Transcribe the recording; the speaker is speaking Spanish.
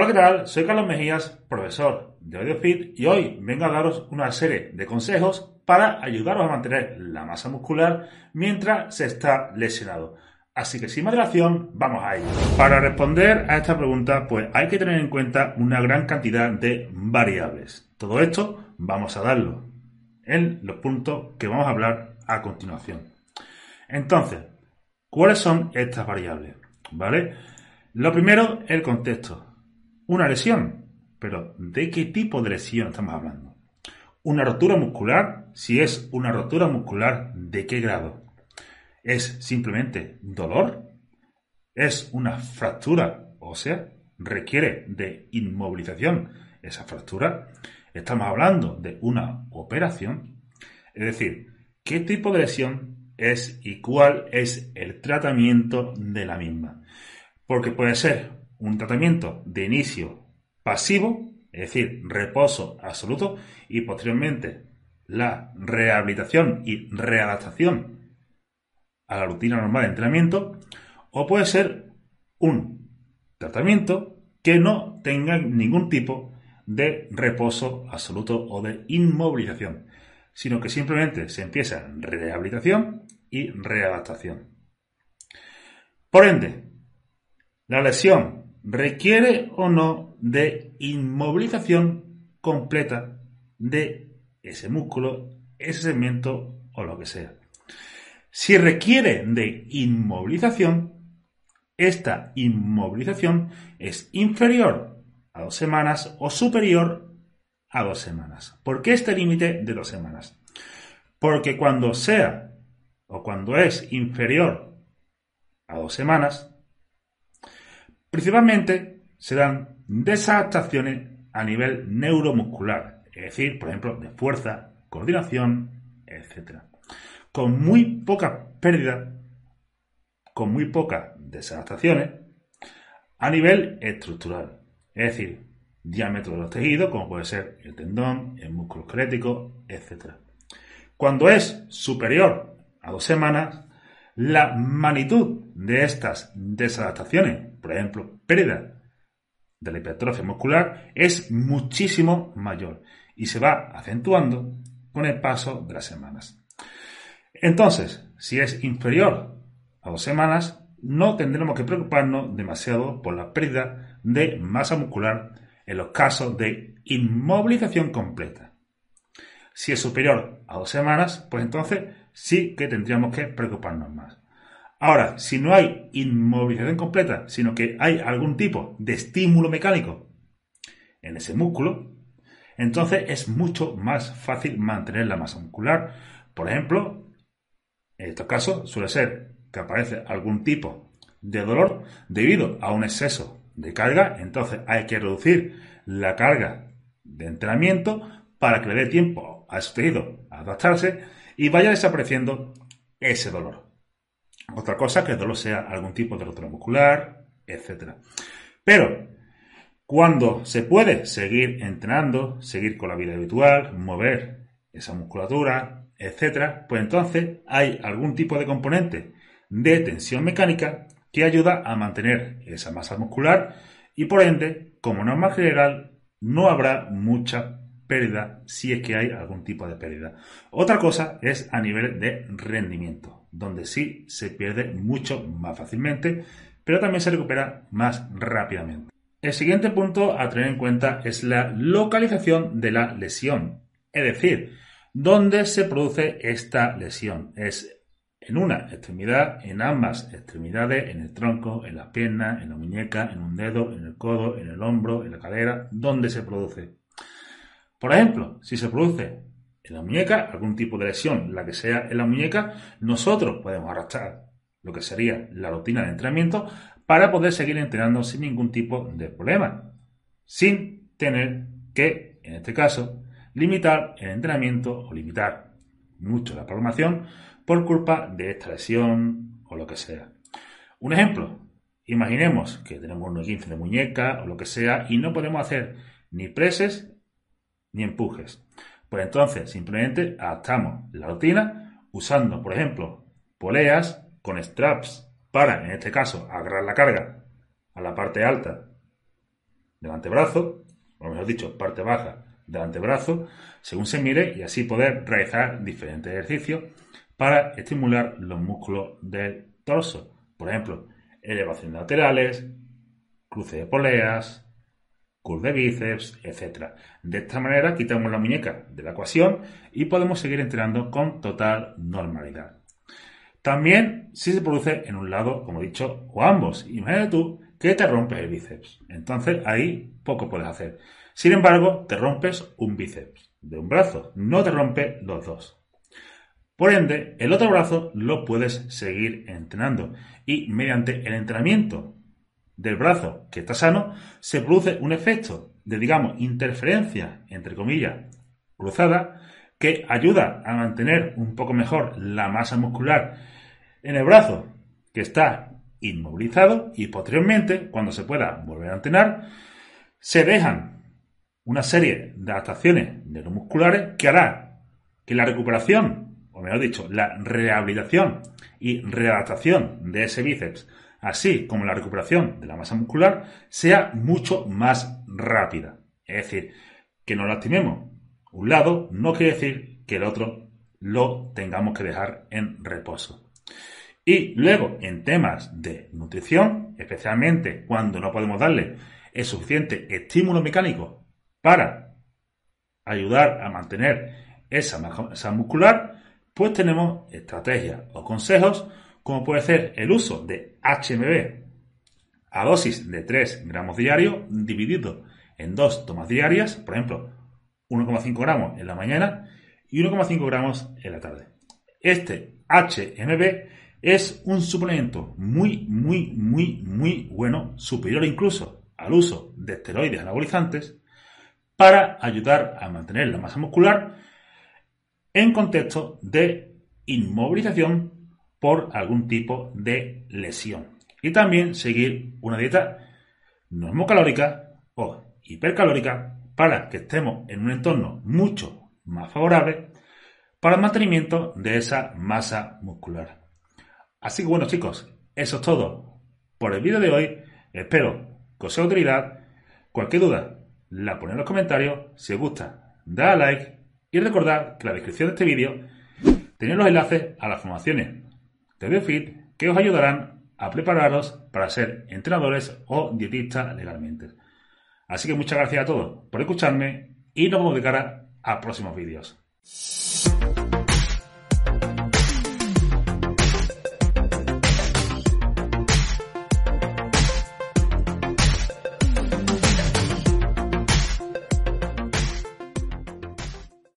Hola, ¿qué tal? Soy Carlos Mejías, profesor de AudioFit y hoy vengo a daros una serie de consejos para ayudaros a mantener la masa muscular mientras se está lesionado. Así que sin más dilación, vamos a ello. Para responder a esta pregunta, pues hay que tener en cuenta una gran cantidad de variables. Todo esto vamos a darlo en los puntos que vamos a hablar a continuación. Entonces, ¿cuáles son estas variables? ¿Vale? Lo primero, el contexto. Una lesión. Pero, ¿de qué tipo de lesión estamos hablando? Una rotura muscular. Si es una rotura muscular, ¿de qué grado? ¿Es simplemente dolor? ¿Es una fractura O sea, ¿Requiere de inmovilización esa fractura? Estamos hablando de una operación. Es decir, ¿qué tipo de lesión es y cuál es el tratamiento de la misma. Porque puede ser un tratamiento de inicio pasivo, es decir, reposo absoluto, y posteriormente la rehabilitación y readaptación a la rutina normal de entrenamiento, o puede ser un tratamiento que no tenga ningún tipo de reposo absoluto o de inmovilización sino que simplemente se empieza rehabilitación y readaptación. Por ende, la lesión requiere o no de inmovilización completa de ese músculo, ese segmento o lo que sea. Si requiere de inmovilización, esta inmovilización es inferior a dos semanas o superior a dos semanas. ¿Por qué este límite de dos semanas? Porque cuando sea o cuando es inferior a dos semanas, principalmente se dan desadaptaciones a nivel neuromuscular, es decir, por ejemplo, de fuerza, coordinación, etc. Con muy poca pérdida, con muy pocas desadaptaciones a nivel estructural, es decir, diámetro de los tejidos, como puede ser el tendón, el músculo esquelético, etc. Cuando es superior a dos semanas, la magnitud de estas desadaptaciones, por ejemplo, pérdida de la hipertrofia muscular, es muchísimo mayor y se va acentuando con el paso de las semanas. Entonces, si es inferior a dos semanas, no tendremos que preocuparnos demasiado por la pérdida de masa muscular en los casos de inmovilización completa. Si es superior a dos semanas, pues entonces sí que tendríamos que preocuparnos más. Ahora, si no hay inmovilización completa, sino que hay algún tipo de estímulo mecánico en ese músculo, entonces es mucho más fácil mantener la masa muscular. Por ejemplo, en estos casos suele ser que aparece algún tipo de dolor debido a un exceso de carga, entonces hay que reducir la carga de entrenamiento para que le dé tiempo a ese tejido a adaptarse y vaya desapareciendo ese dolor. Otra cosa que el dolor sea algún tipo de rotura muscular, etc. Pero cuando se puede seguir entrenando, seguir con la vida habitual, mover esa musculatura, etc., pues entonces hay algún tipo de componente de tensión mecánica que ayuda a mantener esa masa muscular y por ende, como norma general, no habrá mucha pérdida si es que hay algún tipo de pérdida. Otra cosa es a nivel de rendimiento, donde sí se pierde mucho más fácilmente, pero también se recupera más rápidamente. El siguiente punto a tener en cuenta es la localización de la lesión, es decir, dónde se produce esta lesión. Es en una extremidad, en ambas extremidades, en el tronco, en las piernas, en la muñeca, en un dedo, en el codo, en el hombro, en la cadera, donde se produce. Por ejemplo, si se produce en la muñeca, algún tipo de lesión, la que sea en la muñeca, nosotros podemos arrastrar lo que sería la rutina de entrenamiento para poder seguir entrenando sin ningún tipo de problema, sin tener que, en este caso, limitar el entrenamiento o limitar mucho la programación por culpa de esta lesión o lo que sea. Un ejemplo, imaginemos que tenemos un 15 de muñeca o lo que sea y no podemos hacer ni preses ni empujes. Pues entonces simplemente adaptamos la rutina usando, por ejemplo, poleas con straps para, en este caso, agarrar la carga a la parte alta del antebrazo, o mejor dicho, parte baja del antebrazo, según se mire, y así poder realizar diferentes ejercicios para estimular los músculos del torso. Por ejemplo, elevaciones laterales, cruce de poleas, curl de bíceps, etc. De esta manera quitamos la muñeca de la ecuación y podemos seguir entrenando con total normalidad. También si se produce en un lado, como he dicho, o ambos. Imagínate tú que te rompes el bíceps. Entonces ahí poco puedes hacer. Sin embargo, te rompes un bíceps de un brazo, no te rompes los dos. Por ende, el otro brazo lo puedes seguir entrenando y mediante el entrenamiento del brazo que está sano, se produce un efecto de, digamos, interferencia, entre comillas, cruzada, que ayuda a mantener un poco mejor la masa muscular en el brazo que está inmovilizado y posteriormente, cuando se pueda volver a entrenar, se dejan una serie de adaptaciones neuromusculares que hará que la recuperación, o mejor dicho, la rehabilitación y readaptación de ese bíceps así como la recuperación de la masa muscular, sea mucho más rápida. Es decir, que nos lastimemos un lado no quiere decir que el otro lo tengamos que dejar en reposo. Y luego, en temas de nutrición, especialmente cuando no podemos darle el suficiente estímulo mecánico para ayudar a mantener esa masa muscular, pues tenemos estrategias o consejos como puede ser el uso de HMB a dosis de 3 gramos diarios dividido en dos tomas diarias, por ejemplo, 1,5 gramos en la mañana y 1,5 gramos en la tarde. Este HMB es un suplemento muy, muy, muy, muy bueno, superior incluso al uso de esteroides anabolizantes, para ayudar a mantener la masa muscular en contexto de inmovilización por algún tipo de lesión. Y también seguir una dieta normocalórica o hipercalórica para que estemos en un entorno mucho más favorable para el mantenimiento de esa masa muscular. Así que bueno chicos, eso es todo por el vídeo de hoy. Espero que os sea utilidad. Cualquier duda, la ponéis en los comentarios. Si os gusta, da a like y recordad que en la descripción de este vídeo tenéis los enlaces a las formaciones fit que os ayudarán a prepararos para ser entrenadores o dietistas legalmente. Así que muchas gracias a todos por escucharme y nos vemos de cara a próximos vídeos.